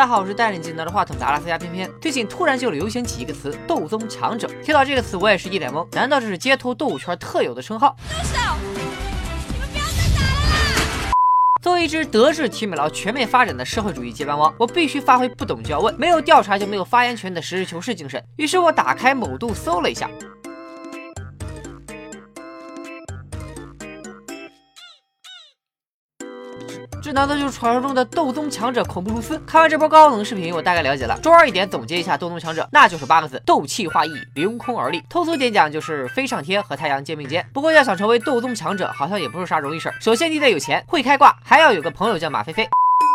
大家好，我是带领技能的话筒的阿拉斯加翩翩。最近突然就流行起一个词“斗宗强者”，听到这个词我也是一脸懵。难道这是街头斗舞圈特有的称号？住手！你们不要再打了！作为一只德智体美劳全面发展的社会主义接班王，我必须发挥不懂就要问，没有调查就没有发言权的实事求是精神。于是我打开某度搜了一下。这难道就是传说中的斗宗强者恐怖如斯？看完这波高冷视频，我大概了解了。周二一点总结一下斗宗强者，那就是八个字：斗气化翼，凌空而立。通俗点讲就是飞上天和太阳肩并肩。不过要想成为斗宗强者，好像也不是啥容易事儿。首先你得有钱，会开挂，还要有个朋友叫马飞飞。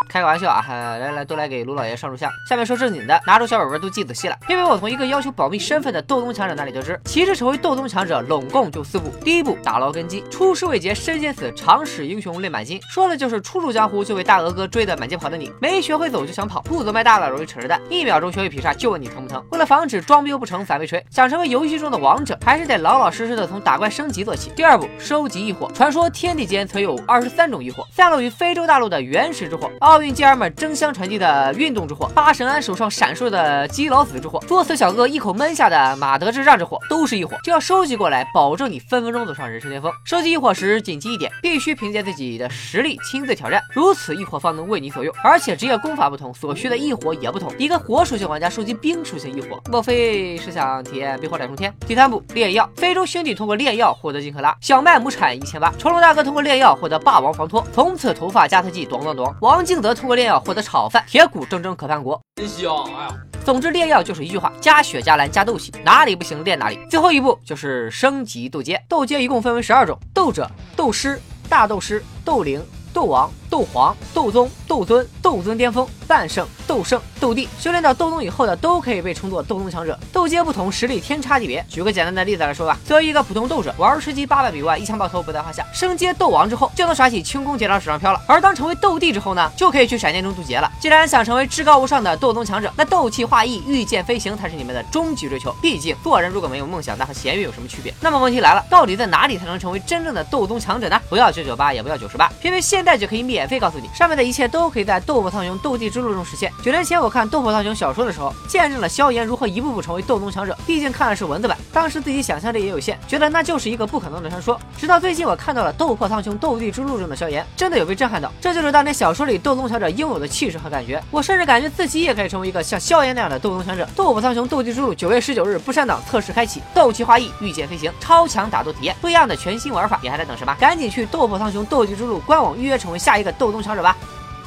开个玩笑啊！来来，都来给卢老爷上柱香。下面说正经的，拿出小本本都记仔细了，因为我从一个要求保密身份的斗宗强者那里得知，其实成为斗宗强者拢共就四步。第一步，打牢根基，出师未捷身先死，常使英雄泪满襟。说的就是初入江湖就被大鹅哥追得满街跑的你，没学会走就想跑，步子迈大了容易扯着蛋，一秒钟学会劈叉就问你疼不疼。为了防止装逼不成反被锤，想成为游戏中的王者，还是得老老实实的从打怪升级做起。第二步，收集异火。传说天地间曾有二十三种异火，散落于非洲大陆的原始之火，奥奥运健儿们争相传递的运动之火，八神庵手上闪烁的基老子之火，作死小哥一口闷下的马德智障之火，都是一火。只要收集过来，保证你分分钟走上人生巅峰。收集异火时，谨记一点，必须凭借自己的实力亲自挑战，如此异火方能为你所用。而且职业功法不同，所需的异火也不同。一个火属性玩家收集冰属性异火，莫非是想体验冰火两重天？第三步，炼药。非洲兄弟通过炼药获得金克拉，小麦亩产一千八。成龙大哥通过炼药获得霸王防脱，从此头发加特技，咚咚咚。王静德通过炼药获得炒饭，铁骨铮铮可叛国。真香！哎呀，总之炼药就是一句话：加血加蓝加斗气，哪里不行练哪里。最后一步就是升级斗阶，斗阶一共分为十二种：斗者、斗师、大斗师、斗灵、斗王、斗皇、斗宗、斗尊、斗尊巅峰、半圣、斗圣、斗帝。修炼到斗宗以后的都可以被称作斗宗强者。斗阶不同，实力天差地别。举个简单的例子来说吧，作为一个普通斗者，玩吃鸡八百米外，一枪爆头不在话下。升阶斗王之后，就能耍起轻功节到水上飘了。而当成为斗帝之后呢，就可以去闪电中渡劫了。既然想成为至高无上的斗宗强者，那斗气化翼、御剑飞行才是你们的终极追求。毕竟做人如果没有梦想，那和咸鱼有什么区别？那么问题来了，到底在哪里才能成为真正的斗宗强者呢？不要九九八，也不要九十八，偏偏现在就可以免免费告诉你，上面的一切都可以在《斗破苍穹斗帝之路》中实现。九年前我看《斗破苍穹》小说的时候，见证了萧炎如何一步步成为斗宗强者。毕竟看的是文字版，当时自己想象力也有限，觉得那就是一个不可能的传说。直到最近我看到了《斗破苍穹斗帝之路》中的萧炎，真的有被震撼到。这就是当年小说里斗宗强者应有的气势和感觉。我甚至感觉自己也可以成为一个像萧炎那样的斗宗强者。《斗破苍穹斗帝之路》九月十九日不删档测试开启，斗气化翼，御剑飞行，超强打斗体验，不一样的全新玩法，你还在等什么？赶紧去《斗破苍穹斗帝之路》官网预约成为下一个斗宗强者吧！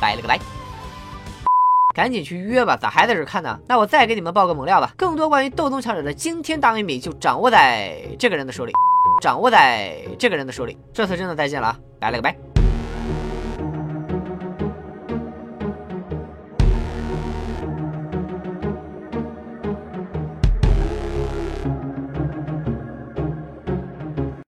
拜了个拜。赶紧去约吧，咋还在这看呢？那我再给你们爆个猛料吧，更多关于斗宗强者的惊天大秘密就掌握在这个人的手里，掌握在这个人的手里。这次真的再见了啊，拜了个拜。